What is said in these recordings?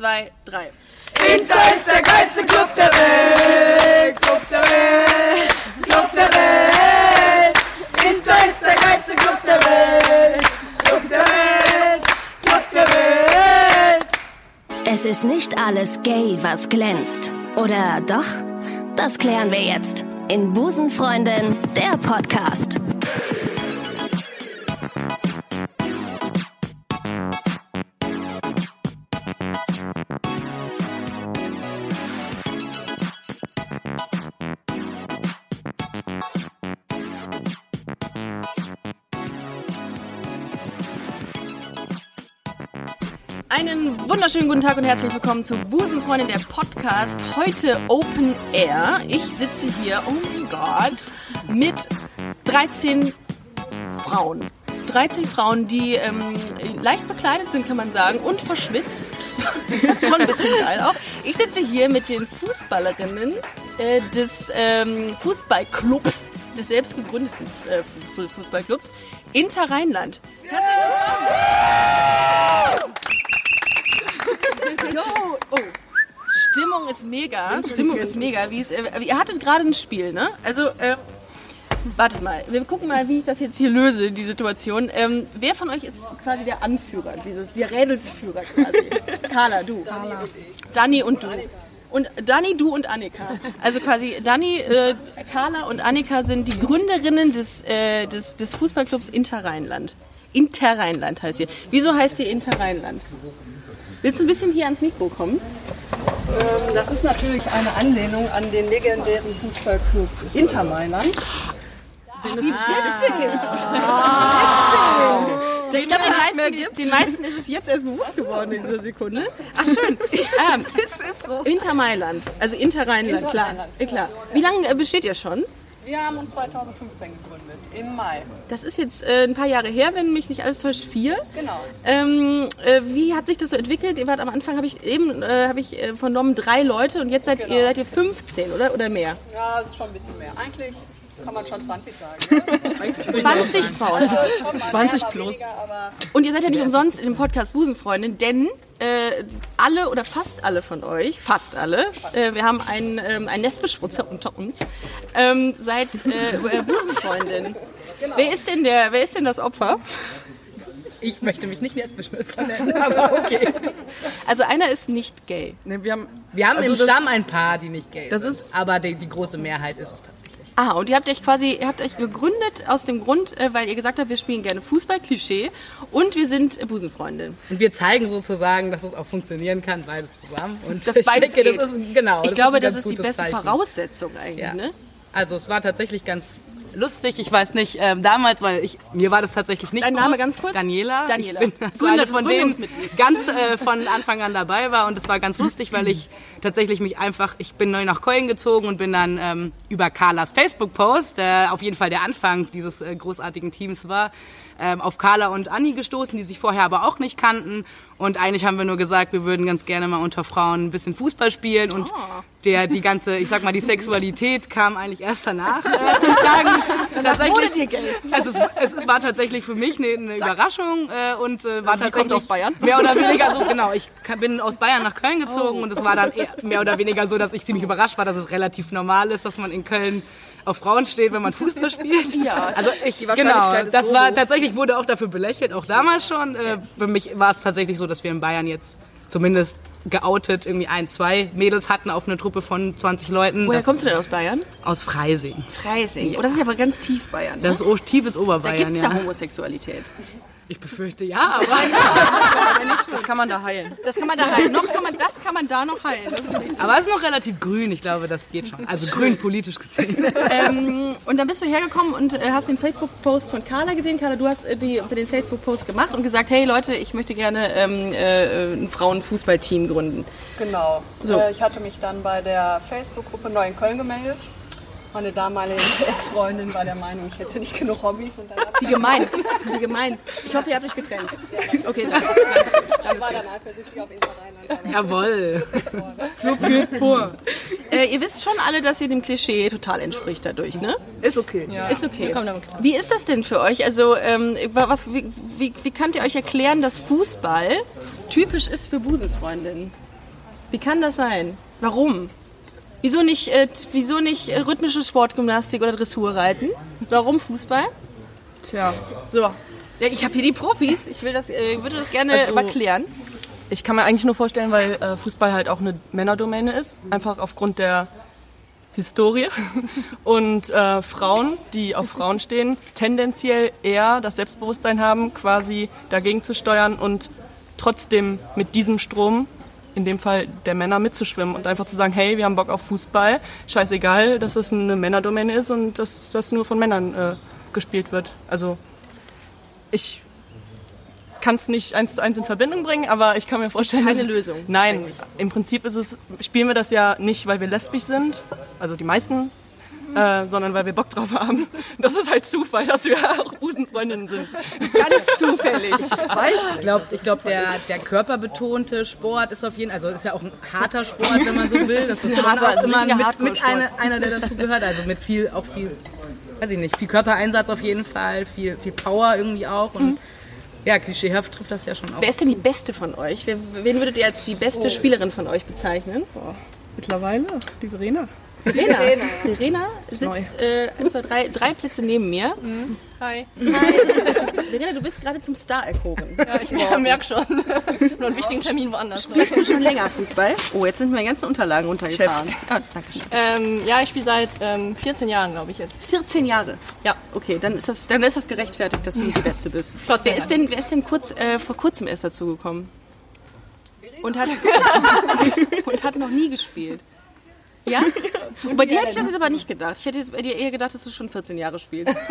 zwei, drei. Inter ist der geilste Club der Welt. Club der Welt. Club der Welt. Inter ist der geilste Club der Welt. Club der Welt. Club der Welt. Es ist nicht alles gay, was glänzt. Oder doch? Das klären wir jetzt in Busenfreundin, der Podcast. Einen wunderschönen guten Tag und herzlich willkommen zu Busenfreundin, der Podcast. Heute Open Air. Ich sitze hier, oh mein Gott, mit 13 Frauen. 13 Frauen, die ähm, leicht bekleidet sind, kann man sagen, und verschwitzt. Schon ein bisschen geil auch. Ich sitze hier mit den Fußballerinnen äh, des ähm, Fußballclubs, des selbst gegründeten äh, Fußballclubs Inter Rheinland. Herzlich willkommen! Yo, oh. Stimmung ist mega. Stimmung ist mega. Wie es, äh, ihr hattet gerade ein Spiel, ne? Also, äh, wartet mal. Wir gucken mal, wie ich das jetzt hier löse, die Situation. Ähm, wer von euch ist quasi der Anführer, dieses, der Rädelsführer quasi? Carla, du. Carla. Dani und du. Und Dani, du und Annika. Also quasi Dani, äh, Carla und Annika sind die Gründerinnen des, äh, des, des Fußballclubs Inter Rheinland. Inter Rheinland heißt hier. Wieso heißt hier Inter Rheinland? Willst du ein bisschen hier ans Mikro kommen? Ähm, Das ist natürlich eine Anlehnung an den legendären Fußballclub Inter Mailand. Wie witzig! Ich glaube, den, meisten- den meisten ist es jetzt erst bewusst geworden in dieser Sekunde. Ach schön. Ähm, Inter Mailand, also Inter Rheinland, Inter klar. Rheinland, Äh, klar. Wie lange äh, besteht ihr schon? Wir haben uns 2015 gegründet, im Mai. Das ist jetzt äh, ein paar Jahre her, wenn mich nicht alles täuscht, vier. Genau. Ähm, äh, wie hat sich das so entwickelt? Ihr wart am Anfang, habe ich eben äh, habe ich äh, vernommen, drei Leute und jetzt seid Genau. ihr seid ihr 15 oder oder mehr? Ja, es ist schon ein bisschen mehr. Eigentlich kann man schon 20 sagen. Ne? 20 Frauen. Es kommt mal 20 mehr, mal plus. Weniger, Und ihr seid ja nicht umsonst in dem Podcast Busenfreundin, denn äh, alle oder fast alle von euch, fast alle, äh, wir haben einen, ähm, einen Nestbeschmutzer unter uns, ähm, seid äh, äh, Busenfreundin. Wer ist denn der? Wer ist denn das Opfer? Ich möchte mich nicht Nestbeschmutzer nennen, aber okay. Also einer ist nicht gay. Ne, wir haben, wir haben Also im das- Stamm ein paar, die nicht gay Das sind. ist- aber die, die große Mehrheit ist es tatsächlich. Ah, und ihr habt euch quasi, ihr habt euch gegründet aus dem Grund, äh, weil ihr gesagt habt, wir spielen gerne Fußball, Klischee, und wir sind Busenfreundin. Und wir zeigen sozusagen, dass es auch funktionieren kann, beides zusammen. Und Das ich beides denke, geht. das ist genau. Ich das glaube, ein das ist die beste Zeichen. Voraussetzung eigentlich, Ja. ne? Also es war tatsächlich ganz lustig. Ich weiß nicht, ähm, damals, weil ich mir war das tatsächlich nicht Dein Name bewusst. ganz kurz? Daniela. Daniela. Ich bin also Gründer- eine von denen ganz äh, von Anfang an dabei war und es war ganz lustig, weil ich tatsächlich mich einfach, ich bin neu nach Köln gezogen und bin dann ähm, über Carlas Facebook-Post, der auf jeden Fall der Anfang dieses äh, großartigen Teams war, ähm, auf Carla und Anni gestoßen, die sich vorher aber auch nicht kannten. Und eigentlich haben wir nur gesagt, wir würden ganz gerne mal unter Frauen ein bisschen Fußball spielen und der, die ganze, ich sag mal, die Sexualität kam eigentlich erst danach äh, zum Tragen. tatsächlich, es, ist, es ist, war tatsächlich für mich eine, eine Überraschung äh, und äh, war tatsächlich kommt aus Bayern? mehr oder weniger so, genau, ich bin aus Bayern nach Köln gezogen und es war dann mehr oder weniger so, dass ich ziemlich überrascht war, dass es relativ normal ist, dass man in Köln auf Frauen steht, wenn man Fußball spielt. Ja, also ich, genau, das so war tatsächlich wurde auch dafür belächelt, auch damals schon. Äh, für mich war es tatsächlich so, dass wir in Bayern jetzt zumindest geoutet irgendwie ein, zwei Mädels hatten auf eine Truppe von 20 Leuten. Woher das, kommst du denn aus Bayern? Aus Freising. Freising. Oh, das ist ja aber ganz tief Bayern. Ne? Das ist tiefes Da Oberbayern, gibt es ja. da Homosexualität. Ich befürchte ja, aber Das kann man da heilen. Das kann man da heilen. Noch kann man, das kann man da noch heilen. Das ist richtig. Aber es ist noch relativ grün, ich glaube, das geht schon. Also grün politisch gesehen. ähm, und dann bist du hergekommen und äh, hast den Facebook-Post von Carla gesehen. Carla, du hast äh, die, den Facebook-Post gemacht und gesagt, hey Leute, ich möchte gerne ähm, äh, ein Frauenfußballteam gründen. Genau. So. Äh, ich hatte mich dann bei der Facebook-Gruppe Neu in Köln gemeldet. Meine damalige Ex-Freundin war der Meinung, ich hätte nicht genug Hobbys. Und dann Wie gemein. Wie gemein. Ich hoffe, ihr habt euch getrennt. Okay, danke. Dann ist war dann eifersüchtig auf Interrheinland. Jawohl. Äh, ihr wisst schon alle, dass ihr dem Klischee total entspricht dadurch, ne? Ist okay. Ist okay. Wir kommen damit klar. Wie ist das denn für euch? Also, ähm, was, wie, wie, wie könnt ihr euch erklären, dass Fußball typisch ist für Busenfreundinnen? Wie kann das sein? Warum? Wieso nicht, äh, wieso nicht äh, rhythmische Sportgymnastik oder Dressurreiten? Warum Fußball? Tja, So. Ja, ich habe hier die Profis. Ich will das, äh, würde das gerne Also- mal klären. ich kann mir eigentlich nur vorstellen, weil äh, Fußball halt auch eine Männerdomäne ist. Einfach aufgrund der Historie. Und äh, Frauen, die auf Frauen stehen, tendenziell eher das Selbstbewusstsein haben, quasi dagegen zu steuern und trotzdem mit diesem Strom, in dem Fall der Männer, mitzuschwimmen und einfach zu sagen, hey, wir haben Bock auf Fußball, scheißegal, dass es eine Männerdomäne ist und dass das nur von Männern äh, gespielt wird. Also ich kann es nicht eins zu eins in Verbindung bringen, aber ich kann mir vorstellen, keine Lösung, Nein, eigentlich. im Prinzip ist es, spielen wir das ja nicht, weil wir lesbisch sind, also die meisten, äh, sondern weil wir Bock drauf haben. Das ist halt Zufall, dass wir auch Busenfreundinnen sind. Ganz zufällig. Ich glaube, ich glaub, der, der körperbetonte Sport ist auf jeden Fall, also ist ja auch ein harter Sport, wenn man so will. Das ist harter, auch immer mit, mit einer, einer, der dazu gehört. Also mit viel, auch viel, weiß ich nicht, viel Körpereinsatz auf jeden Fall, viel, viel Power irgendwie auch. Und ja, klischeehaft trifft das ja schon auch. Wer ist denn die Beste von euch? Wen würdet ihr als die beste Spielerin von euch bezeichnen? Mittlerweile, die Verena. Verena. Verena sitzt äh, ein, zwei, drei, drei Plätze neben mir. Hi. Verena, du bist gerade zum Star erkoren. Ja, ich merke schon. Nur einen wichtigen Termin woanders. Spielst du schon länger Fußball? Oh, jetzt sind meine ganzen Unterlagen runtergefahren. Ah, danke schön. Ähm, ja, ich spiele seit ähm, 14 Jahren, glaube ich jetzt. 14 Jahre. Ja. Okay, dann ist das, dann ist das gerechtfertigt, dass du die Beste bist. Gott sei Wer ist denn, wer ist denn kurz, äh, vor kurzem erst dazu gekommen? Und hat, und hat noch nie gespielt. Ja? Und bei dir hätte ich das jetzt aber nicht gedacht. Ich hätte jetzt bei dir eher gedacht, dass du schon 14 Jahre spielst.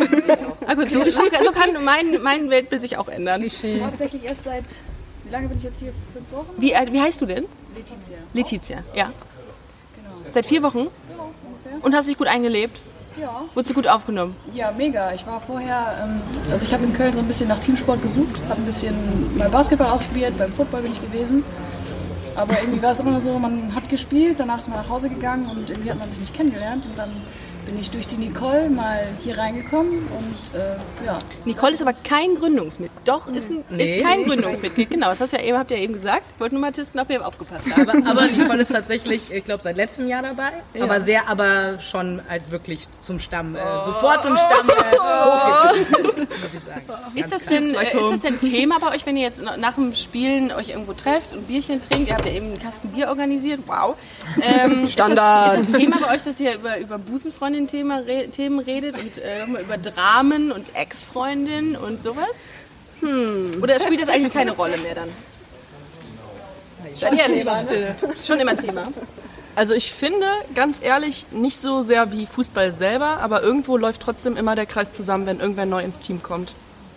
Ah, gut, so, so, kann mein, mein Weltbild sich auch ändern. Tatsächlich erst seit, wie lange bin ich jetzt hier? Fünf Wochen? Wie, äh, wie heißt du denn? Letizia. Letizia, ja. Seit vier Wochen? Und hast dich gut eingelebt? Ja. Wurdest du gut aufgenommen? Ja, mega. Ich war vorher, ähm, also ich habe in Köln so ein bisschen nach Teamsport gesucht, habe ein bisschen mal Basketball ausprobiert, beim Football bin ich gewesen. Aber irgendwie war es immer so, man hat gespielt, danach ist man nach Hause gegangen und irgendwie hat man sich nicht kennengelernt. Und dann bin ich durch die Nicole mal hier reingekommen und äh, ja. Nicole ist aber kein Gründungsmitglied. Doch, ist, ein, ist kein Gründungsmitglied. Genau, das hast ja eben, habt ihr eben gesagt. Ich wollte nur mal testen, ob ihr aufgepasst habt. Aber, aber Nicole ist tatsächlich, ich glaube, seit letztem Jahr dabei. Aber sehr, aber schon halt wirklich zum Stamm, äh, sofort zum Stamm äh, hochgekommen, muss ich sagen. Ist das, denn, äh, ist das denn Thema bei euch, wenn ihr jetzt na- nach dem Spielen euch irgendwo trefft und Bierchen trinkt? Ihr habt ja eben einen Kasten Bier organisiert. Wow. Ähm, Standard. Ist das, ist das Thema bei euch, dass ihr über, über Busenfreundin-Themen re Themen redet und äh, nochmal über Dramen und Ex-Freundin und sowas? Hm. Oder spielt das eigentlich keine Rolle mehr dann? Seid ihr ehrlich? Schon immer Thema. Also ich finde, ganz ehrlich, nicht so sehr wie Fußball selber, aber irgendwo läuft trotzdem immer der Kreis zusammen, wenn irgendwer neu ins Team kommt.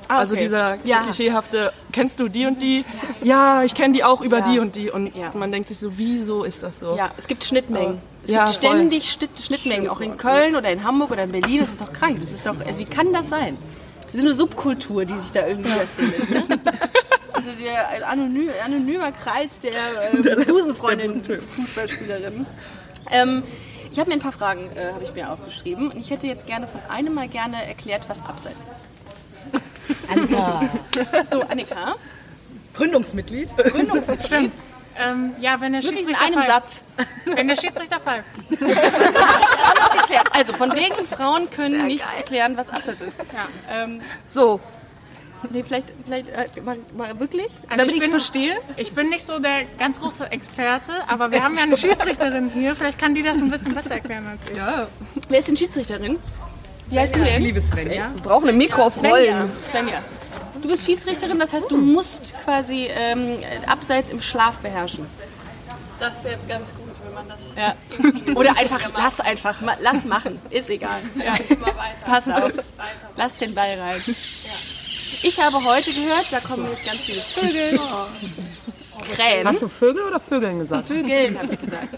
Also okay. dieser Ja. klischeehafte, kennst du die und die? Ja, ich kenne die auch über Ja. die und die. Und Ja. man denkt sich so, wieso ist das so? Ja, es gibt Schnittmengen. Es Ja, gibt ständig Schnitt, Schnittmengen, auch in Köln oder in Hamburg oder in Berlin. Das ist doch krank. Das ist doch, also wie kann das sein? Das ist eine Subkultur, die sich da irgendwie erfindet. Ne? Also der ein anonym, anonymer Kreis der, äh, Busenfreundin Fußballspielerin. Ähm, ich habe mir ein paar Fragen äh, habe ich mir aufgeschrieben und ich hätte jetzt gerne von einem mal gerne erklärt, was Abseits ist. Annika. So, Annika, Gründungsmitglied. Gründungsmitglied. Ähm, ja, wenn der Wirklich in Schiedsrichter einem pfeift. Satz. Wenn der Schiedsrichter pfeift. Alles geklärt. Also von wegen Frauen können nicht erklären, was Abseits ist. Ja. Ähm, so. Nee, vielleicht, vielleicht äh, mal, mal wirklich, Also damit ich es bin- verstehe. Ich bin nicht so der ganz große Experte, aber wir haben ja eine Schiedsrichterin hier. Vielleicht kann die das ein bisschen besser erklären als ich. Wer ist denn Schiedsrichterin? Wie heißt du denn? Liebe Svenja. Wir brauchen ein Mikro auf Svenja. Rollen. Svenja. Du bist Schiedsrichterin, das heißt, du musst quasi ähm, Abseits im Schlaf beherrschen. Das wäre ganz gut, wenn man das Ja. Oder einfach, lass einfach, ma- lass machen, ist egal. Ja. immer weiter. Pass auf, lass den Ball rein. Ich habe heute gehört, da kommen jetzt ganz viele Vögel, Krähen. Hast du Vögel oder Vögeln gesagt? Vögeln, habe ich gesagt.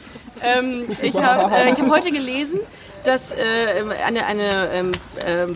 Ähm, ich habe äh, ich hab heute gelesen, dass äh, eine, eine ähm, äh,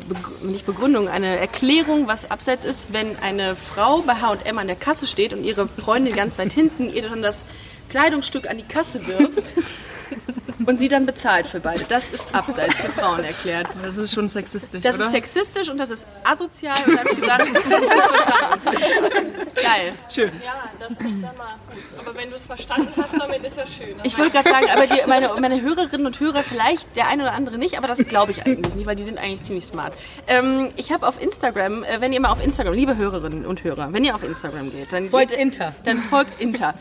nicht Begründung, eine Erklärung, was abseits ist, wenn eine Frau bei H&M an der Kasse steht und ihre Freundin ganz weit hinten ihr dann das Kleidungsstück an die Kasse wirft, und sie dann bezahlt für beide. Das ist abseits für Frauen erklärt. Das ist schon sexistisch, Das oder? ist sexistisch und das ist asozial und da habe ich gesagt, das habe ich verstanden. Geil. Schön. Ja, das ich sag mal, gut. Aber wenn du es verstanden hast, damit ist ja schön. Ich wollte gerade sagen, aber die, meine, meine Hörerinnen und Hörer, vielleicht der eine oder andere nicht, aber das glaube ich eigentlich nicht, weil die sind eigentlich ziemlich smart. Ähm, ich habe auf Instagram, äh, wenn ihr mal auf Instagram, liebe Hörerinnen und Hörer, wenn ihr auf Instagram geht, dann Folgt geht, Inter. Dann folgt Inter.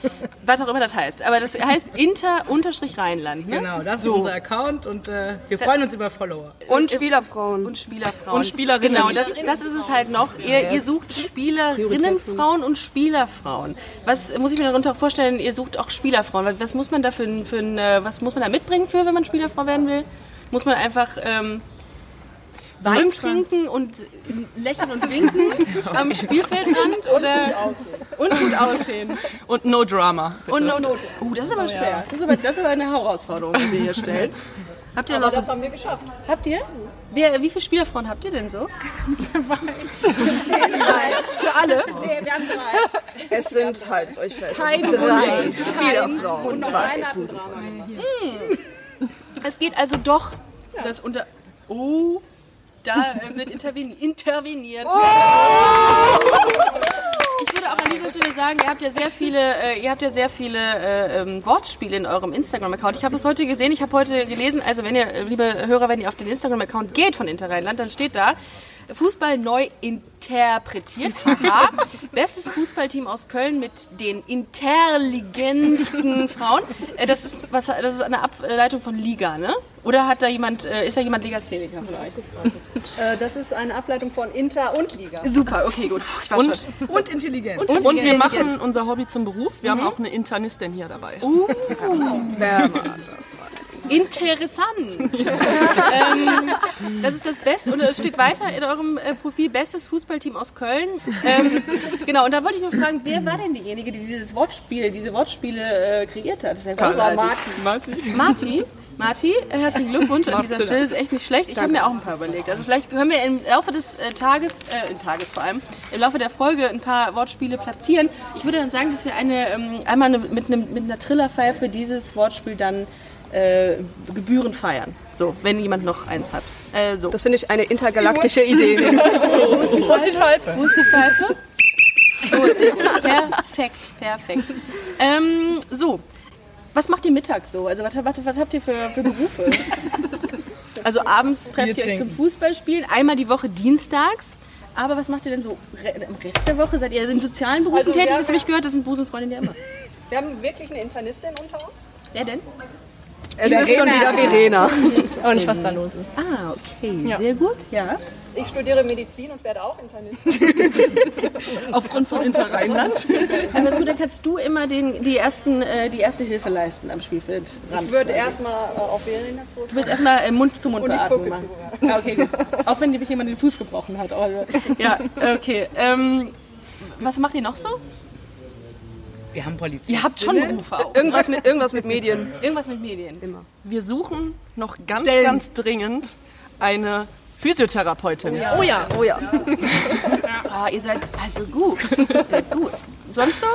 Was auch immer das heißt. Aber das heißt Inter-Rheinland. Ne? Genau, das So. ist unser Account und äh, wir freuen uns über Follower. Und Spielerfrauen. Und Spielerfrauen. Und Spielerinnen. Genau, das, das ist es halt noch. Ihr, ihr sucht Spielerinnenfrauen und Spielerfrauen. Was muss ich mir darunter vorstellen? Ihr sucht auch Spielerfrauen. Was muss man da für, ein- für äh, was muss man da mitbringen für, wenn man Spielerfrau werden will? Muss man einfach ähm, Wein trinken und lächeln und winken am Spielfeldrand oder und gut aussehen. Und no drama. Bitte. Und, und, und, uh, das ist aber schwer. Das ist aber, das ist aber eine Herausforderung, die sie hier stellt. Habt ihr noch so, Das haben wir geschafft. Habt ihr? Wer, wie viele Spielerfrauen habt ihr denn so? Für alle? Es sind, haltet euch fest, es sind drei Spielerfrauen bei Busenfreundin. Es geht also doch das unter. Oh, da äh, wird interveni interveniert. Ich würde auch an dieser Stelle sagen, ihr habt ja sehr viele, äh, ihr habt ja sehr viele äh, ähm, Wortspiele in eurem Instagram-Account. Ich habe es heute gesehen, ich habe heute gelesen, also wenn ihr, äh, liebe Hörer, wenn ihr auf den Instagram-Account geht von Interrheinland, dann steht da, Fußball neu interpretiert. Haha. Bestes Fußballteam aus Köln mit den intelligentsten Frauen. Äh, Das ist, was, das ist eine Ableitung von Liga, ne? Oder hat da jemand, äh, ist da jemand Legastheniker euch? Äh, das ist eine Ableitung von Inter und Liga. Super, okay, gut. Ich war Und, schon. Und intelligent. und, und wir machen unser Hobby zum Beruf. Wir haben auch eine Internistin hier dabei. Interessant. ähm, das ist das Beste und es steht weiter in eurem äh, Profil bestes Fußballteam aus Köln. Ähm, genau, und da wollte ich noch fragen, wer war denn diejenige, die dieses Wortspiel, diese Wortspiele äh, kreiert hat? Das ist ja großartig. Martin. Marti. Marti, äh, herzlichen Glückwunsch an dieser. Stelle. Das ist echt nicht schlecht. Ich habe mir auch ein paar überlegt. Also vielleicht können wir im Laufe des äh, Tages, äh, im Tages vor allem, im Laufe der Folge ein paar Wortspiele platzieren. Ich würde dann sagen, dass wir eine, ähm, einmal eine, mit, einem, mit einer Trillerpfeife dieses Wortspiel dann äh, gebührend feiern. So, wenn jemand noch eins hat. Äh, so. Das finde ich eine intergalaktische Idee. Wo ist die Pfeife? Wo ist die Pfeife? So, sehr gut. Perfekt, perfekt. Ähm, so, was macht ihr mittags so? Also was, was, was habt ihr für, für Berufe? Also abends trefft ihr euch zum Fußballspielen, einmal die Woche dienstags. Aber was macht ihr denn so re im Rest der Woche? Seid ihr in sozialen Berufen Also wir tätig? haben Das habe ich gehört, das sind Busenfreundinnen ja immer. Wir haben wirklich eine Internistin unter uns. Wer denn? Es ist schon wieder Verena. auch nicht, was da los ist. Ah, okay, sehr gut. Ja. Ich studiere Medizin und werde auch Internistin. Aufgrund von Interrheinland. Aber ist gut, dann kannst du immer den, die, ersten, äh, die erste Hilfe leisten am Spielfeld. Ich würde erstmal äh, auf Verena zurück. Du willst erstmal äh, Mund zu Mund Und ich beatmen zu, Ja, okay, gut. Auch wenn dir jemand den Fuß gebrochen hat. Aber, ja, okay. Ähm, was macht ihr noch so? Wir haben Polizisten. Ihr habt schon Berufe auch. Irgendwas mit, irgendwas mit Medien. Irgendwas mit Medien. Immer. Wir suchen noch ganz, Stellen. ganz dringend eine Physiotherapeutin. Oh ja, oh ja. Ah, ihr seid also gut. Seid gut. Sonst so?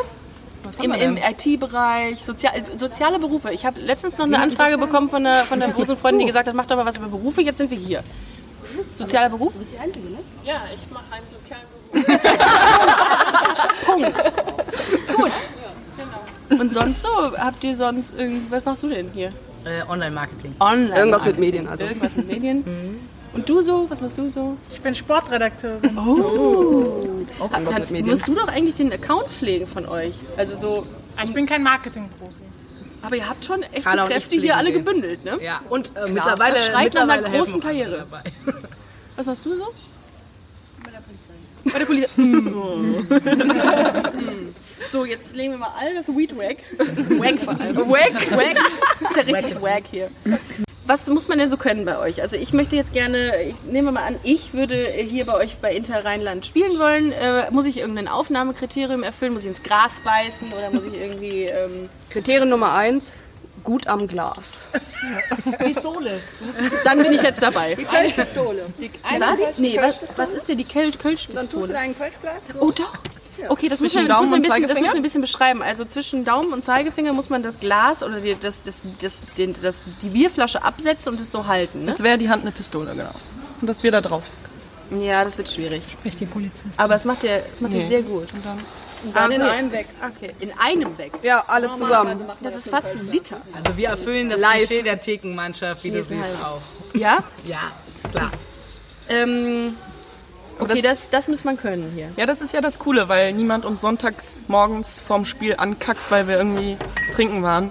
Im, im IT-Bereich, Sozial, soziale Berufe. Ich habe letztens noch eine Anfrage bekommen von der, von der Busenfreundin, die gesagt hat, macht doch mal was über Berufe. Jetzt sind wir hier. Sozialer Beruf? Ja, ich mache einen sozialen Beruf. Und sonst so? Habt ihr sonst irgend, was machst du denn hier? Äh, Online-Marketing. Online. Irgendwas mit Medien, also. Irgendwas mit Medien. Und du so? Was machst du so? Ich bin Sportredakteurin. Auch irgendwas mit Medien. Musst du doch eigentlich den Account pflegen von euch? Also so. Ich bin kein Marketingprofi. Aber ihr habt schon echte Carla und ich Kräfte hier alle den. gebündelt, ne? Ja, und äh, mittlerweile, das schreit nach einer mittlerweile großen helfen wir Karriere. dabei. Was machst du so? Bei der Polizei. Bei der Polizei. so, jetzt legen wir mal all das Weed weg. Wack vor allem. Wack, wack. Das ist ja richtig wack hier. Was muss man denn so können bei euch? Also ich möchte jetzt gerne, ich nehme mal an, ich würde hier bei euch bei Inter Rheinland spielen wollen. Äh, muss ich irgendein Aufnahmekriterium erfüllen? Muss ich ins Gras beißen oder muss ich irgendwie... Ähm, Kriterium Nummer eins, gut am Glas. Pistole. Dann bin ich jetzt dabei. Die Kölschpistole. Was? Nee, was, was ist denn die Kölsch Dann tust du Kölschpistole? deinen Kölschglas Oh doch. Okay, das müssen, wir, das, müssen wir und bisschen, das müssen wir ein bisschen beschreiben. Also zwischen Daumen und Zeigefinger muss man das Glas oder die, das, das, das, den, das, die Bierflasche absetzen und es so halten. Ne? Als wäre die Hand eine Pistole, genau. Und das Bier da drauf. Ja, das wird schwierig. Sprich die Polizist. Aber es macht ihr, es macht ihr Nee. sehr gut. Dann in okay. einem weg. Okay, in einem weg. Ja, alle zusammen. Das ist fast ein Liter. Also wir erfüllen das Live. Klischee der Thekenmannschaft, wie du siehst auch. Ja? Ja, klar. Ähm, okay, das, das muss man können hier. Ja, das ist ja das Coole, weil niemand uns sonntags morgens vorm Spiel ankackt, weil wir irgendwie trinken waren.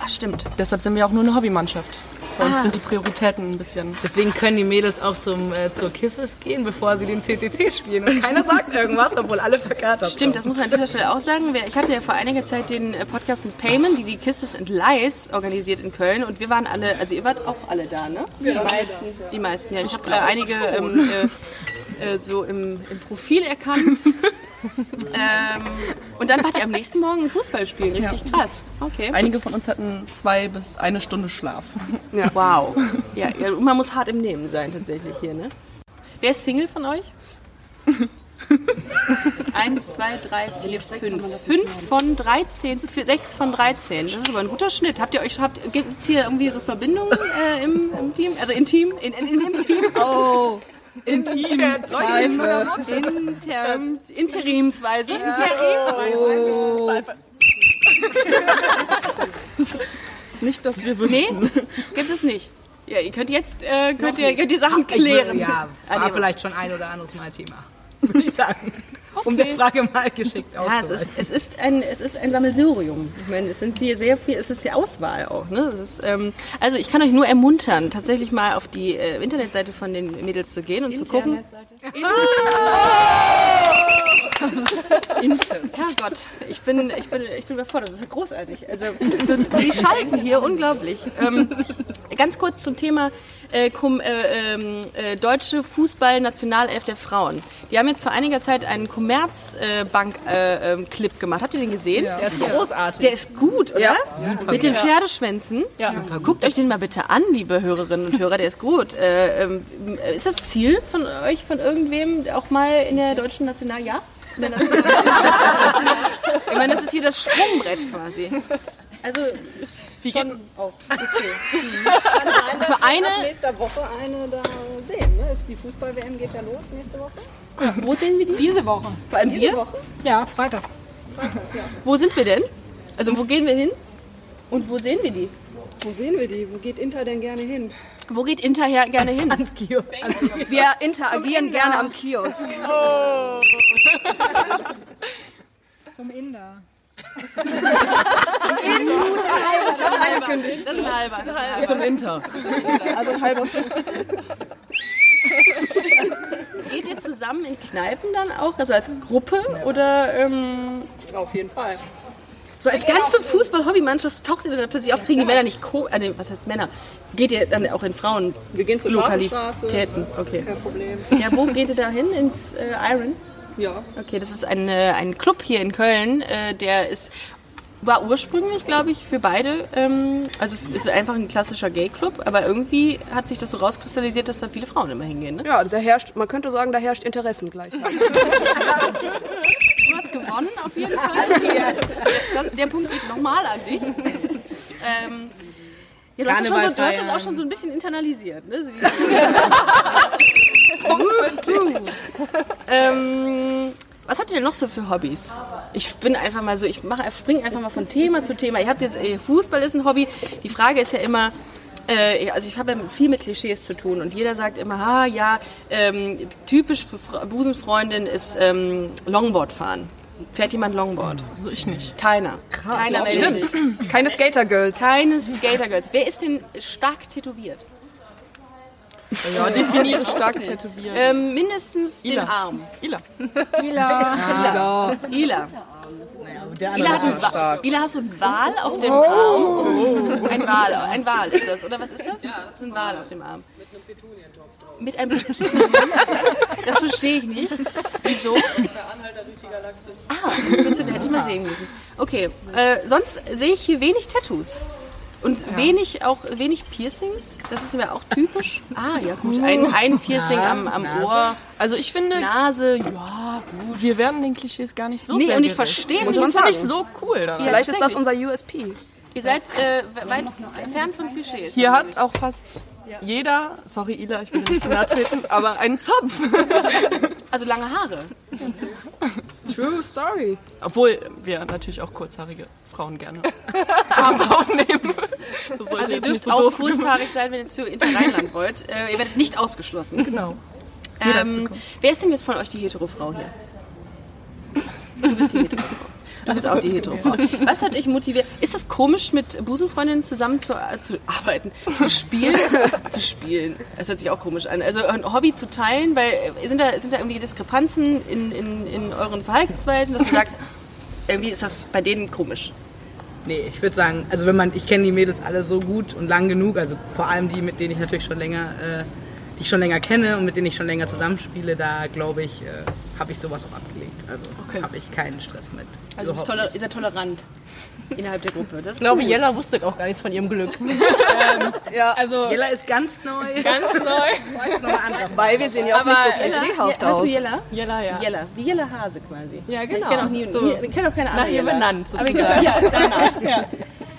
Ach, stimmt. Deshalb sind wir auch nur eine Hobbymannschaft. Bei uns sind die Prioritäten ein bisschen. Deswegen können die Mädels auch zum, äh, zur Kisses gehen, bevor sie den CTC spielen. Und keiner sagt irgendwas, obwohl alle verkatert Stimmt, das muss man an dieser Stelle auch sagen. Ich hatte ja vor einiger Zeit den äh, Podcast mit Payment, die die Kisses and Lies organisiert in Köln. Und wir waren alle, also ihr wart auch alle da, ne? Die meisten. Die meisten, ja. Ich habe äh, einige ähm, äh, äh, so im, im Profil erkannt. ähm, und dann wart ihr am nächsten Morgen ein Fußball spielen. Richtig krass. Okay. Einige von uns hatten zwei bis eine Stunde Schlaf. Ja. Wow. Ja, ja, man muss hart im Nehmen sein tatsächlich hier, ne? Wer ist Single von euch? Eins, zwei, drei, vier, fünf. Fünf von 13, vier- sechs von 13. Das ist aber ein guter Schnitt. Habt ihr euch, habt, gibt es hier irgendwie so Verbindungen äh, im, im Team? Also intim? In, in, in, Im Team? Oh. Intim. Leute, Inter, interimsweise. Interimsweise. Nicht, dass wir wüssten. Nee, gibt es nicht. Ja, ihr könnt jetzt äh, könnt ihr, könnt ihr Sachen klären. Ja, Ah, war nee, vielleicht schon ein oder anderes Mal Thema. Würde ich sagen. Um die Frage mal geschickt Ja, es ist, es ist ein, es ist ein Sammelsurium. Ich meine, es sind hier sehr viel, es ist die Auswahl auch. Ne? Es ist, ähm, also ich kann euch nur ermuntern, tatsächlich mal auf die äh, Internetseite von den Mädels zu gehen und zu gucken. Herrgott, ich bin, ich bin, ich bin überfordert. Das ist ja großartig. Also so, die schalten hier unglaublich. Ähm, ganz kurz zum Thema äh, Kom, äh, ähm, äh, deutsche Fußball-Nationalelf der Frauen. Die haben jetzt vor einiger Zeit einen Commerzbank-Clip gemacht. Habt ihr den gesehen? Der ist großartig. Der ist gut, oder? Ja, Mit den Pferdeschwänzen. Ja. Guckt euch den mal bitte an, liebe Hörerinnen und Hörer, der ist gut. Äh, ähm, ist das Ziel von euch, von irgendwem, auch mal in der deutschen National... Ja? National ich meine, das ist hier das Sprungbrett quasi. Also, wie schon auf. Okay. Für eine, Ab nächster Woche eine da sehen. Ne? Ist die Fußball-WM geht ja los nächste Woche. wo sehen wir die? Diese Woche. Vor allem wir? Ja, Freitag. Wo sind wir denn? Also, wo gehen wir hin? Und wo sehen wir die? Wo sehen wir die? Wo geht Inter denn gerne hin? Wo geht Inter her gerne hin? Wir interagieren gerne am Kiosk. Zum Inder. Das ist ein halber. Das ist ein halber. Das ist ein halber. Zum Inter. Also ein halber. Geht ihr zusammen in Kneipen dann auch? Also als Gruppe? Oder ähm, Auf jeden Fall. So als ganze Fußball-Hobbymannschaft taucht ihr dann plötzlich auf? Kriegen die Männer nicht Co... Also, was heißt Männer? Geht ihr dann auch in Frauen... Wir gehen zur. Lokalitäten? Okay. Kein Problem. Ja, wo geht ihr da hin? Ins äh, Iron? Ja. Okay, das ist ein, äh, ein Club hier in Köln, äh, der ist war ursprünglich, glaube ich, für beide, ähm, also ist einfach ein klassischer Gay-Club, aber irgendwie hat sich das so rauskristallisiert, dass da viele Frauen immer hingehen. Ne? Ja, da herrscht, man könnte sagen, da herrscht Interessengleichheit. Du hast gewonnen auf jeden Fall. Das, der Punkt geht nochmal an dich. Ähm, ja, du, hast so, du hast das auch schon so ein bisschen internalisiert. Ne? So Punkt ähm, was habt ihr denn noch so für Hobbys? Ich bin einfach mal so, ich mache, springe einfach mal von Thema zu Thema. Ihr habt jetzt, äh, Fußball ist ein Hobby. Die Frage ist ja immer, äh, also ich habe ja viel mit Klischees zu tun und jeder sagt immer, ah ja, ähm, typisch für Fra- Busenfreundin ist ähm, Longboard fahren. Fährt jemand Longboard? Also ich nicht. Keiner. Keiner meldet sich. Keine Skater-Girls. Keine Skatergirls. Wer ist denn stark tätowiert? Ja, definiere stark tätowiert. Ähm, mindestens den Ila. Arm. Ila. Ila. Ila. Ila, hat einen Wa- Ila, hast du einen Wal auf dem Arm? Ein Wal, ein Wal ist das, oder was ist das? Das ist ein Wal auf dem Arm. Mit einem Petunientopf. Das verstehe ich nicht. Wieso? Ah, das hätte ich mal sehen müssen. Okay, äh, sonst sehe ich hier wenig Tattoos. Und wenig auch wenig Piercings. Das ist aber auch typisch. Ah, ja gut. Ein, ein Piercing am, am Ohr, Also ich finde, Nase, ja, Ja, gut. Wir werden den Klischees gar nicht so Nee, sehr und ich verstehe nicht, Das finde ich so cool daran. Vielleicht ist das unser USP. Ihr seid äh, weit fern von Klischees. Hier hat auch fast jeder, sorry Ila, ich will nicht zu nahe treten, aber einen Zopf. Also lange Haare. True story. Obwohl wir natürlich auch kurzhaarige Frauen gerne abends aufnehmen. Also ihr dürft so auch kurzhaarig sein, wenn ihr zu Interrheinland wollt. Äh, ihr werdet nicht ausgeschlossen. Genau. Ähm, wer ist denn jetzt von euch die Hetero-Frau hier? Du bist die Hetero-Frau. Du bist auch die Hetero-Frau. Was hat euch motiviert? Ist das komisch, mit Busenfreundinnen zusammen zu, äh, zu arbeiten, zu spielen? zu spielen. Das hört sich auch komisch an. Also ein Hobby zu teilen, weil äh, sind da, sind da irgendwie Diskrepanzen in, in, in euren Verhaltensweisen, dass du sagst, irgendwie ist das bei denen komisch. Nee, ich würde sagen, also wenn man, ich kenne die Mädels alle so gut und lang genug, also vor allem die, mit denen ich natürlich schon länger, äh, die ich schon länger kenne und mit denen ich schon länger zusammenspiele, da glaube ich, äh, habe ich sowas auch abgelegt. Also habe ich keinen Stress mit. Also du bist Überhaupt toler, ihr seid tolerant innerhalb der Gruppe. Das ist Ich glaube, gut. Jella wusste auch gar nichts von ihrem Glück. Ja, Also, Jella ist ganz neu. ganz neu. Ist noch mal andere. Weil wir sehen ja auch nicht so klischeehaft Hast du aus. Jella? Jella, ja. Jella, wie Jella Hase quasi. Ja, Ich genau. kenne auch, nie, So. nie, ich kenn auch keine andere ihr Jella. benannt, Aber egal, ja, danach. Ja.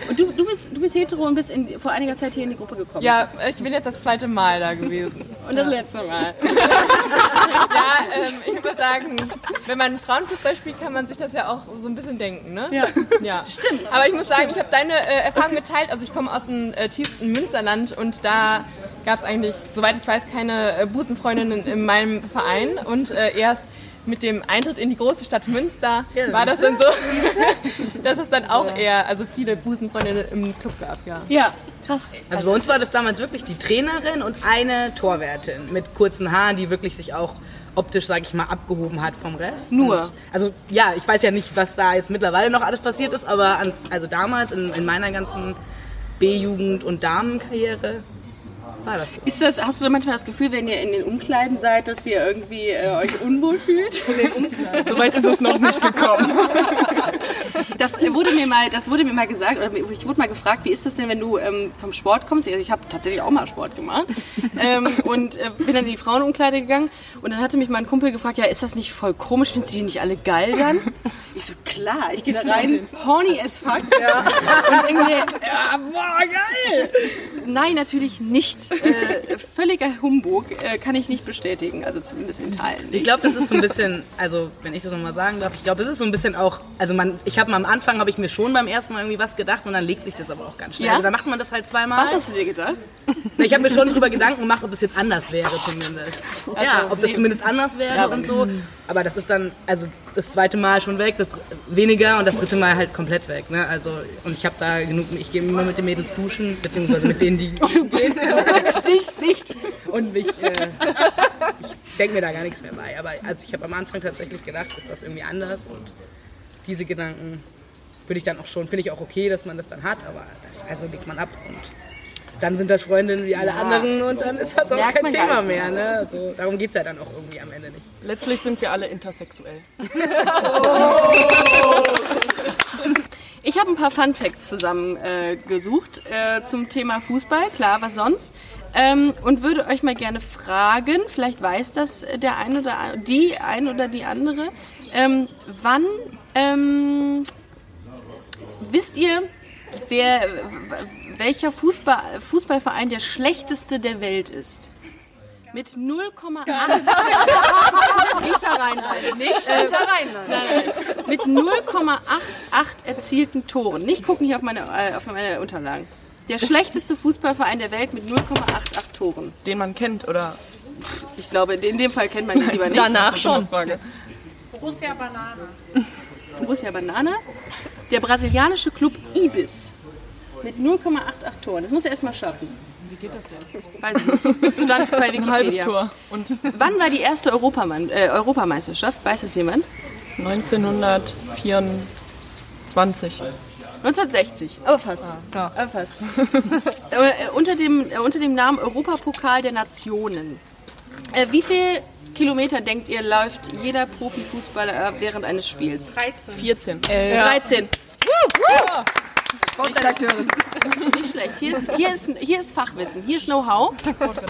Und du, du, bist, du bist hetero und bist in, vor einiger Zeit hier in die Gruppe gekommen. Ja, ich bin jetzt das zweite Mal da gewesen. Und das letzte Mal. Ja, ähm, ich würde sagen, wenn man Frauenfußball spielt, kann man sich das ja auch so ein bisschen denken, ne? Ja. ja. Stimmt. Aber ich muss sagen, ich habe deine äh, Erfahrung geteilt. Also ich komme aus dem äh, tiefsten Münsterland und da gab es eigentlich, soweit ich weiß, keine äh, Busenfreundinnen in meinem Verein. Und äh, erst mit dem Eintritt in die große Stadt Münster war das dann so, dass es dann auch eher, also viele Busenfreundinnen im Club gab, ja. Ja, krass. Also bei uns war das damals wirklich die Trainerin und eine Torwärtin mit kurzen Haaren, die wirklich sich auch optisch, sage ich mal, abgehoben hat vom Rest. Nur? Und, also ja, ich weiß ja nicht, was da jetzt mittlerweile noch alles passiert ist, aber an, also damals in, in meiner ganzen B-Jugend und Damenkarriere war das so. Ist das, hast du da manchmal das Gefühl, wenn ihr in den Umkleiden seid, dass ihr irgendwie äh, euch unwohl fühlt? Soweit ist es noch nicht gekommen. Das wurde mir mal, das wurde mir mal gesagt, oder ich wurde mal gefragt, wie ist das denn, wenn du ähm, vom Sport kommst? Also Ich habe tatsächlich auch mal Sport gemacht ähm, und äh, bin dann in die Frauenumkleide gegangen und dann hatte mich mein Kumpel gefragt, ja, ist das nicht voll komisch? Findest du die nicht alle geil dann? Ich so, klar, ich gehe da rein, horny as fuck. Ja. Und mir, ja, boah, geil. Nein, natürlich nicht. Äh, völliger Humbug, äh, kann ich nicht bestätigen, also zumindest in Teilen. Ich glaube, das ist so ein bisschen, also wenn ich das nochmal sagen darf, ich glaube, es ist so ein bisschen auch, also man, ich habe am Anfang, habe ich mir schon beim ersten Mal irgendwie was gedacht und dann legt sich das aber auch ganz schnell. Ja? Also da macht man das halt zweimal. Was hast du dir gedacht? Ich habe mir schon drüber Gedanken gemacht, ob es jetzt anders wäre zumindest. ja, ob das nee. zumindest anders wäre und so. Aber das ist dann, also das zweite Mal schon weg, das weniger und das dritte Mal halt komplett weg. Ne? Also und ich habe da genug, ich gehe immer mit den Mädels duschen, beziehungsweise mit denen, die duschen gehen. nicht, nicht. Und mich, äh, ich denke mir da gar nichts mehr bei. Aber also ich habe am Anfang tatsächlich gedacht, ist das irgendwie anders und diese Gedanken würde ich dann auch schon, finde ich auch okay, dass man das dann hat, aber das also legt man ab und dann sind das Freundinnen wie alle anderen und dann ist das auch Merkt kein Thema mehr. Ne? Also, darum geht es ja dann auch irgendwie am Ende nicht. Letztlich sind wir alle intersexuell. Ich habe ein paar Fun Facts zusammengesucht äh, gesucht, äh, zum Thema Fußball, klar, was sonst. Ähm, und würde euch mal gerne fragen, vielleicht weiß das der ein oder die ein oder die andere, ähm, wann ähm, wisst ihr, wer, welcher Fußball, Fußballverein der schlechteste der Welt ist? Mit 0,8 Hinterrheinland. Nicht Rheinland. Mit 0,88 erzielten Toren. Nicht gucken hier auf meine, äh, auf meine Unterlagen. Der schlechteste Fußballverein der Welt mit 0,88 Toren. Den man kennt oder Ich glaube, in dem Fall kennt man ihn lieber nicht. danach schon. Frage. Borussia Banane. Borussia Banana. Der brasilianische Club Ibis mit 0,88 Toren. Das muss er erstmal schaffen. Wie geht das denn? Weiß ich nicht. Stand bei Ein halbes Wikipedia. Tor. Und Wann war die erste Europaman äh, Europameisterschaft? Weiß das jemand? 1924. 1960, aber fast. Aber fast. äh, unter, dem, äh, unter dem Namen Europapokal der Nationen. Äh, wie viel Kilometer denkt ihr läuft jeder Profifußballer äh, während eines Spiels? 13. 14. 13. Sportredakteurin. Nicht schlecht. Hier ist, hier ist, hier ist Fachwissen, hier ist Know-how.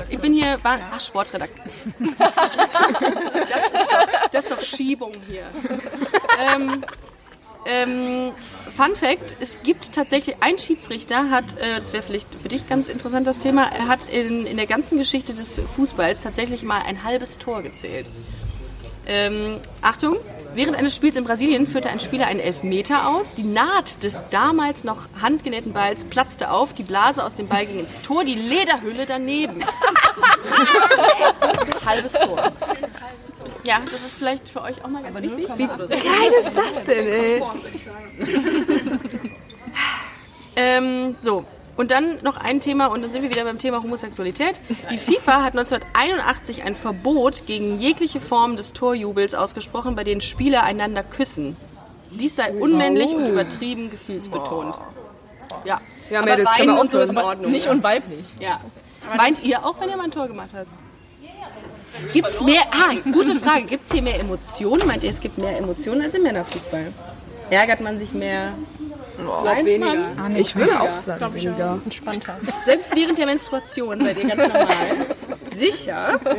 Ich bin hier, ach, Sportredakteur. Das ist doch, Das ist doch Schiebung hier. ähm, ähm, Fun Fact: Es gibt tatsächlich ein Schiedsrichter, hat, äh, das wäre vielleicht für dich ganz interessant das Thema, er hat in, in der ganzen Geschichte des Fußballs tatsächlich mal ein halbes Tor gezählt. Ähm, Achtung, während eines Spiels in Brasilien führte ein Spieler einen Elfmeter aus. Die Naht des damals noch handgenähten Balls platzte auf, die Blase aus dem Ball ging ins Tor, die Lederhülle daneben. Halbes Tor. Ja, das ist vielleicht für euch auch mal ganz wichtig. Wie geil ist das denn, ey? Ähm, so. Und dann noch ein Thema, und dann sind wir wieder beim Thema Homosexualität. Die FIFA hat 1981 ein Verbot gegen jegliche Form des Torjubels ausgesprochen, bei denen Spieler einander küssen. Dies sei unmännlich und übertrieben gefühlsbetont. Ja. Ja, Aber Mädels, können wir und so in Ordnung. Nicht ja. unweiblich. Ja. Weint ihr auch, wenn ihr mal ein Tor gemacht habt? Gibt's mehr, ah, gute Frage, gibt es hier mehr Emotionen? Meint ihr, es gibt mehr Emotionen als im Männerfußball? Ärgert man sich mehr? Bleibt weniger. Ich würde auch sagen, weniger. Entspannter. Selbst während der Menstruation seid ihr ganz normal. Sicher?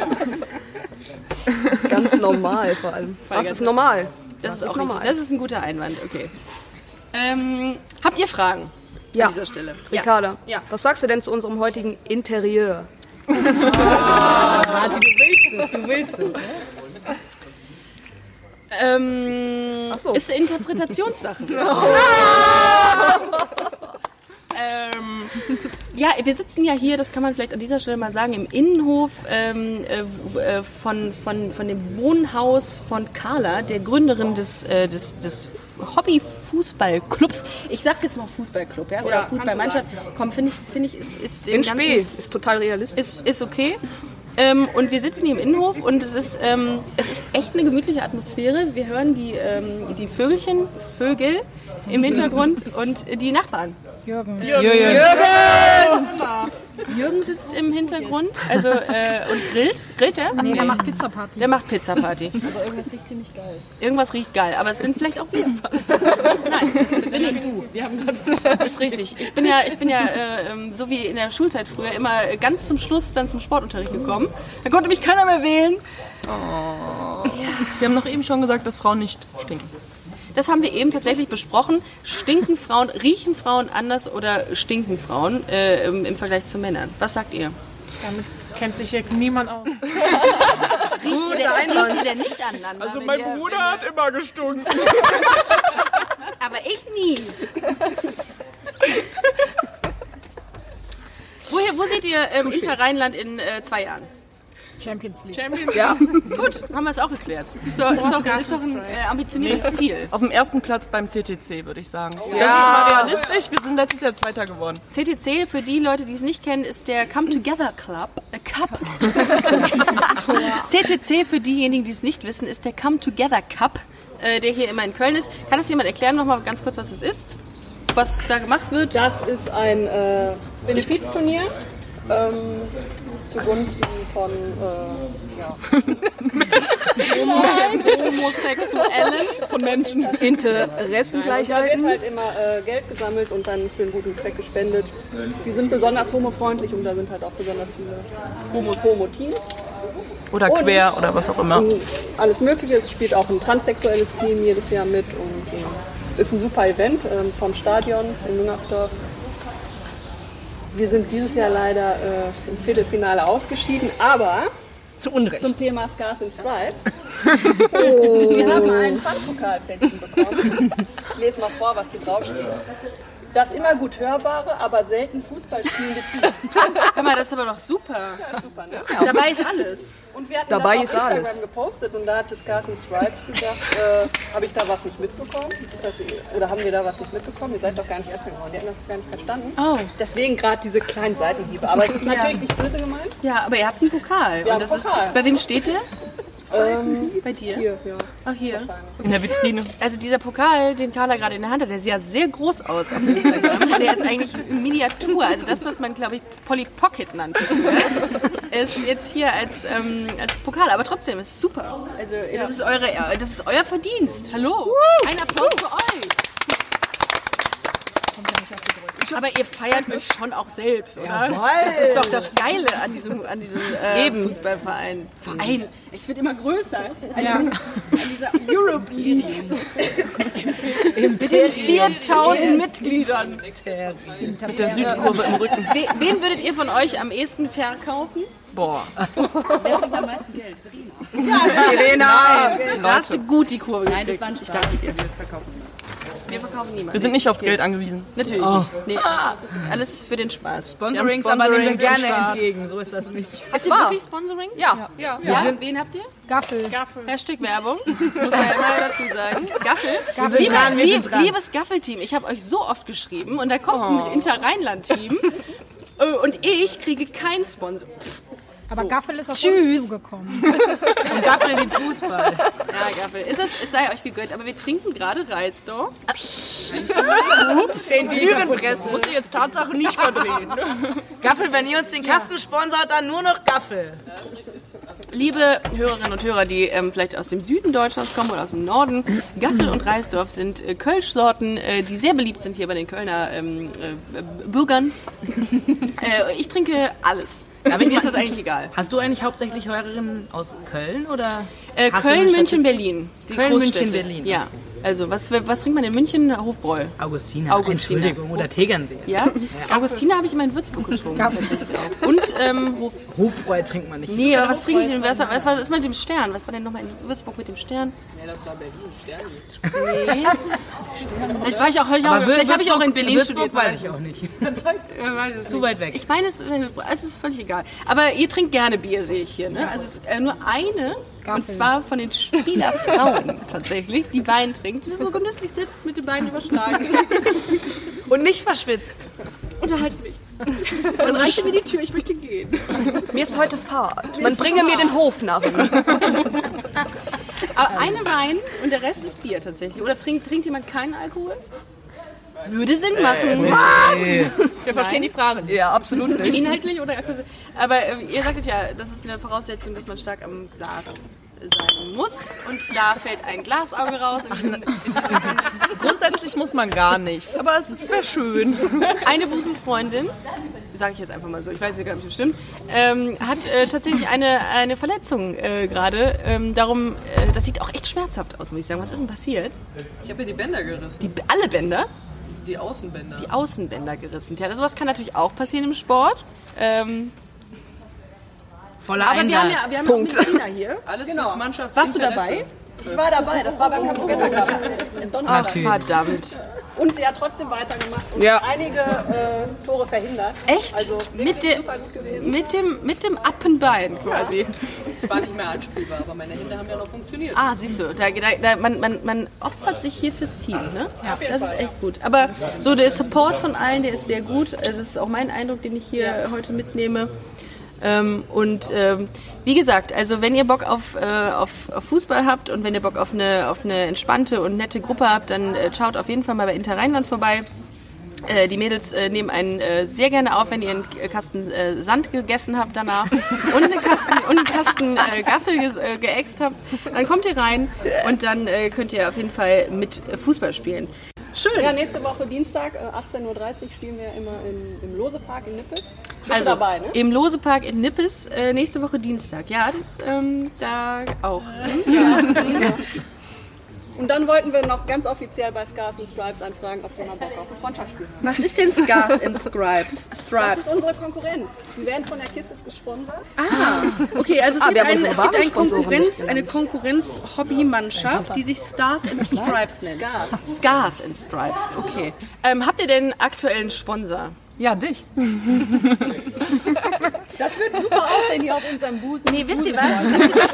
Ganz normal vor allem. Was ist normal? Das ist ist auch normal. richtig. Das ist ein guter Einwand, okay. Ähm, habt ihr Fragen Ja, an dieser Stelle? Ricarda, Ja. was sagst du denn zu unserem heutigen Interieur? Martin, du willst es, du willst es. Ne? Ähm, so. Ist Interpretationssache. ähm, ja, wir sitzen ja hier, das kann man vielleicht an dieser Stelle mal sagen, im Innenhof ähm, äh, äh, von, von, von dem Wohnhaus von Carla, der Gründerin des, äh, des, des Hobby-Fußballclubs. Ich sag's jetzt mal Fußballclub, ja? Oder Ja, Fußballmannschaft. Komm, finde ich, finde ich, ist, ist In Ganzen- Spee ist total realistisch. ist, ist okay. Ähm, und wir sitzen hier im Innenhof und es ist, ähm, es ist echt eine gemütliche Atmosphäre. Wir hören die, ähm, die Vögelchen, Vögel im Hintergrund und die Nachbarn. Jürgen. Jürgen sitzt im Hintergrund also, äh, und grillt. Grillt er? Nee, der macht Pizza-Party. Der macht Pizza-Party. Aber irgendwas riecht ziemlich geil. Irgendwas riecht geil, aber es sind vielleicht auch wir. Nein, das bin nicht du. Wir haben gerade Das ist richtig. Ich bin ja, ich bin ja äh, ähm, so wie in der Schulzeit früher immer ganz zum Schluss dann zum Sportunterricht gekommen. Da konnte mich keiner mehr wählen. Wir haben noch eben schon gesagt, dass Frauen nicht stinken. Das haben wir eben tatsächlich besprochen. Stinken Frauen, riechen Frauen anders oder stinken Frauen äh, im, im Vergleich zu Männern? Was sagt ihr? Damit kennt sich hier niemand aus. Riecht ihr denn, riecht ihr denn nicht aneinander? Also wenn mein ihr- Bruder hat immer gestunken. Aber ich nie. Woher, wo seht ihr ähm, Inter Rheinland in äh, zwei Jahren? Champions League. Ja, Gut, haben wir es auch geklärt. Ist doch, ist doch, ist doch ein äh, ambitioniertes Ziel. Auf dem ersten Platz beim CTC, würde ich sagen. Das Ja. ist mal realistisch. Wir sind letztes Jahr Zweiter geworden. CTC, für die Leute, die es nicht kennen, ist der Come Together Club. Äh, Cup. CTC, für diejenigen, die es nicht wissen, ist der Come Together Cup, äh, der hier immer in Köln ist. Kann das jemand erklären nochmal ganz kurz, was es ist? Was da gemacht wird? Das ist ein äh, Benefizturnier ähm, zugunsten von äh, ja, Homosexuellen. Von Menschen. und da Interessengleichheiten. wird halt immer äh, Geld gesammelt und dann für einen guten Zweck gespendet. Die sind besonders homofreundlich und da sind halt auch besonders viele Homos, Homo-Teams. Oder quer oder was auch immer. Und alles Mögliche. Es spielt auch ein transsexuelles Team jedes Jahr mit und äh, ist ein super Event ähm, vom Stadion in Müngersdorf. Wir sind dieses Jahr leider äh, im Viertelfinale ausgeschieden, aber Zu Unrecht. zum Thema Scars and Stripes. Wir haben einen Pfandpokalpäckchen bekommen. Ich lese mal vor, was hier draufsteht. Das immer gut hörbare, aber selten Fußball spielende Team. Hör mal, das ist aber doch super. Super, ne? Dabei ist alles. Und wir hatten Dabei das ist auf Instagram alles. gepostet und da hatte Scars and Stripes gesagt, äh, habe ich da was nicht mitbekommen? Dass ihr, oder haben wir da was nicht mitbekommen? Ihr seid doch gar nicht erst geworden. Die haben das gar nicht verstanden. Oh. Deswegen gerade diese kleinen Seitenhiebe. Aber es ist natürlich nicht böse gemeint. Ja, aber ihr habt einen Pokal. Ja, Und das Pokal. Ist, bei wem steht der? Ähm, Bei dir? hier, ja. Ach, hier. In der Vitrine. Also dieser Pokal, den Carla gerade in der Hand hat, der sieht ja sehr groß aus auf Instagram. Der ist eigentlich Miniatur, also das, was man, glaube ich, Polly Pocket nannte. Ist jetzt hier als, ähm, als Pokal, aber trotzdem ist super. Also das, ist eure, das ist euer Verdienst. Hallo. Ein Applaus für euch. Aber ihr feiert euch schon auch selbst, oder? Das ist doch das Geile an diesem, an diesem äh, Fußballverein. Verein. Ich wird immer größer. An, diesem, an dieser Europe League. Mit den 4000 Mitgliedern. Mit der Südkurve im Rücken. We wen würdet ihr von euch am ehesten verkaufen? Boah. Wer bringt am meisten Geld? Verena! Da hast du gut die Kurve Nein, das gekriegt. war ein Ich Spaß. danke dir. Wir jetzt verkaufen. Wir verkaufen niemanden. Wir sind nicht aufs Geld angewiesen. Natürlich nicht. Nee, alles für den Spaß. Sponsorings, haben aber nehmen wir gerne Start. entgegen. So ist das nicht. Ist ihr wirklich Sponsoring? Ja. Ja. Wen habt ihr? Gaffel. Hashtag Werbung. Muss man ja immer dazu sagen. Gaffel. Wir sind Liebe, dran, wir sind lieb, dran. liebes Gaffel-Team, ich habe euch so oft geschrieben und da kommt ein Inter-Rheinland-Team äh, und ich kriege keinen Sponsor. Aber Gaffel ist auf Tschüss. uns zugekommen. Und Gaffel liebt Fußball. Ja, Gaffel. Ist es, es sei euch gegönnt, aber wir trinken gerade Reisdorf. Lügenpresse. Muss ich jetzt Tatsache nicht verdrehen. Gaffel, wenn ihr uns den Kasten sponsert, dann nur noch Gaffel. Liebe Hörerinnen und Hörer, die ähm, vielleicht aus dem Süden Deutschlands kommen oder aus dem Norden, Gaffel und Reisdorf sind äh, Kölschsorten, äh, die sehr beliebt sind hier bei den Kölner ähm, äh, Bürgern. äh, ich trinke alles. Also mir ist das eigentlich egal. Hast du eigentlich hauptsächlich Hörerinnen aus Köln oder? Äh, Köln, München? Berlin. Die Köln. München, Berlin. Ja. Also, was, was trinkt man in München? Hofbräu. Augustina. Augustina. Entschuldigung, oder Tegernsee. Ja? Augustina habe ich immer in Würzburg getrunken. Und, ähm, Hof Hofbräu trinkt man nicht. Nee, aber was trinke ich denn? Was, was war das mit dem Stern? Was war denn nochmal in Würzburg mit dem Stern? Ja, das war Berlin, Stern. Nee. Vielleicht war ich auch, vielleicht auch, vielleicht habe ich auch in Berlin Würzburg studiert. weiß ich auch nicht. Zu weit weg. Ich meine, es, es ist völlig egal. Aber ihr trinkt gerne Bier, sehe ich hier. Ne? Also es ist äh, nur eine, und zwar von den Spielerfrauen tatsächlich, die Wein trinkt, die so genüsslich sitzt, mit den Beinen überschlagen. Und nicht verschwitzt. Unterhaltet mich. Dann reicht mir die Tür, ich möchte gehen. Mir ist heute Fahrt. Man bringe mir den Hofnarren. Aber eine Wein und der Rest ist Bier tatsächlich. Oder trinkt, trinkt jemand keinen Alkohol? Würde Sinn machen. Wir verstehen die Frage nicht. Ja, absolut nicht. Inhaltlich oder? Aber äh, ihr sagtet ja, das ist eine Voraussetzung, dass man stark am Glas sein muss. Und da fällt ein Glasauge raus. In diesen, in diesen Grundsätzlich muss man gar nichts, aber es wäre schön. eine Busenfreundin, sage ich jetzt einfach mal so, ich weiß ja gar nicht, ob das stimmt, ähm, hat äh, tatsächlich eine, eine Verletzung äh, gerade. Ähm, darum, äh, das sieht auch echt schmerzhaft aus, muss ich sagen. Was ist denn passiert? Ich habe mir die Bänder gerissen, Die, alle Bänder? Die Außenbänder. die Außenbänder gerissen. Ja, sowas kann natürlich auch passieren im Sport. Ähm, Voller aber wir haben Einsatz. ja, wir haben ja auch Mediziner hier. Alles fürs Mannschafts Warst du dabei? Ich war dabei, das war beim Kampfgetto in Donnerstag. Natürlich. Verdammt. Und sie hat trotzdem weitergemacht und Ja. einige äh, Tore verhindert. Echt? Also mit, gewesen. mit, dem, mit dem Appenbein quasi. Ich war nicht mehr anspielbar, aber meine Hände haben ja noch funktioniert. Ah, siehst du, da, da, da, man, man, man opfert sich hier fürs Team, ne? Ja, das ist echt gut. Aber so der Support von allen, der ist sehr gut. Also Das ist auch mein Eindruck, den ich hier heute mitnehme. Ähm, und ähm, wie gesagt, also wenn ihr Bock auf, äh, auf, auf Fußball habt und wenn ihr Bock auf eine, auf eine entspannte und nette Gruppe habt, dann äh, schaut auf jeden Fall mal bei Inter Rheinland vorbei. Äh, die Mädels äh, nehmen einen äh, sehr gerne auf, wenn ihr einen K- Kasten äh, Sand gegessen habt danach und einen Kasten, und einen Kasten äh, Gaffel ge äh, geäxt habt. Dann kommt ihr rein und dann äh, könnt ihr auf jeden Fall mit äh, Fußball spielen. Schön. Ja, nächste Woche Dienstag, äh, 18.30 Uhr spielen wir immer im, im Losepark in Nippes. Also dabei, ne? im Losepark in Nippes äh, nächste Woche Dienstag. Ja, das ähm, da auch. Hm? Und dann wollten wir noch ganz offiziell bei Scars and Stripes anfragen, ob wir mal Bock auf ein Freundschaftsspiel haben. Was ist denn Scars and Stripes? Das Stripes. ist unsere Konkurrenz. Die werden von der Kisses gesponsert. Ah, okay, also es Ah, gibt, wir haben ein, es gibt eine Konkurrenz, eine Konkurrenz-Hobbymannschaft, die sich Stars and Stripes nennt. Scars. Scars and Stripes, okay. Ähm, habt ihr denn einen aktuellen Sponsor? Ja, dich. Das wird super aussehen hier auf unserem Busen. Nee, wisst ihr was? Wisst ihr was?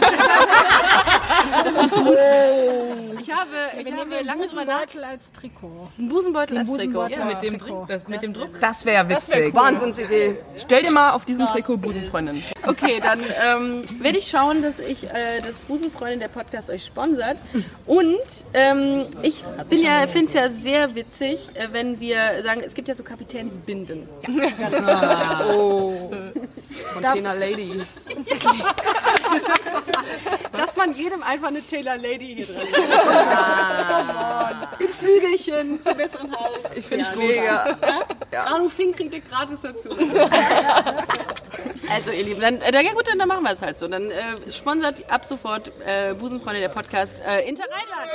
Ich habe, ich habe lange drüber nachgedacht. Busenbeutel als Trikot. Einen Busenbeutel als Trikot. Ja, mit dem Trikot. Druck. Das, mit dem Druck. Das wäre witzig. Wahnsinnsidee. Stell dir mal auf diesem Trikot Busenfreundin. Okay, dann ähm, werde ich schauen, dass ich äh, das Busenfreundin der Podcast euch sponsert. Und ähm, ich bin ja, finde es ja sehr witzig, äh, wenn wir sagen, es gibt ja so Kapitänsbinden. Container Lady. Dass man jedem einfach eine Taylor Lady hier drin hat. Mit Flügelchen zum besseren Halt. Ich finde es mega. Arno Fink kriegt ihr gratis dazu. also ihr Lieben, dann, äh, ja gut, dann, machen wir es halt so. Dann äh, sponsert ab sofort äh, Busenfreunde der Podcast äh, Inter Rheinland.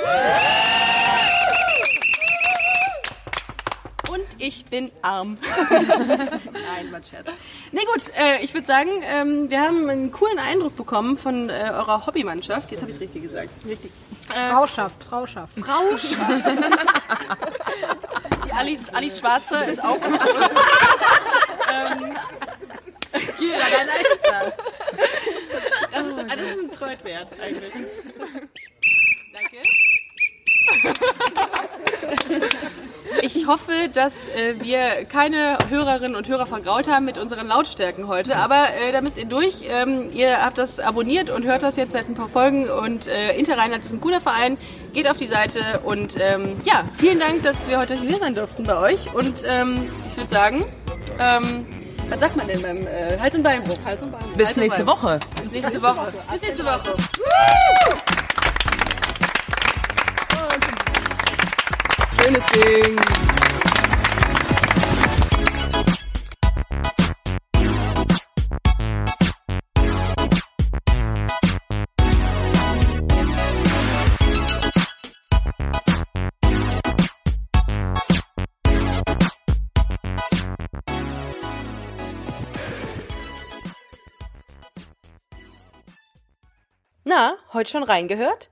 Und ich bin arm. Nein, mein Scherz. Nee, gut, äh, ich würde sagen, ähm, wir haben einen coolen Eindruck bekommen von äh, eurer Hobbymannschaft. Jetzt habe ich es richtig gesagt. Richtig. Frauschaft, Frauschaft. Frauschaft. Die Alice, Alice Schwarzer ist auch unter uns. ähm, Kira, dein Einsatz. Das ist, das ist ein Treut wert eigentlich. Danke. Ich hoffe, dass äh, wir keine Hörerinnen und Hörer vergraut haben mit unseren Lautstärken heute, aber äh, da müsst ihr durch. Ähm, ihr habt das abonniert und hört das jetzt seit ein paar Folgen und äh, Interrheinland ist ein cooler Verein. Geht auf die Seite und ähm, ja, vielen Dank, dass wir heute hier sein durften bei euch und ähm, ich würde sagen, ähm, was sagt man denn beim äh, Hals- und Beinbruch? Hals und Beinbruch. Bis Hals nächste Beinbruch. Woche. Bis nächste Woche. Bis nächste Woche. Schönes Ding. Na, heute schon reingehört?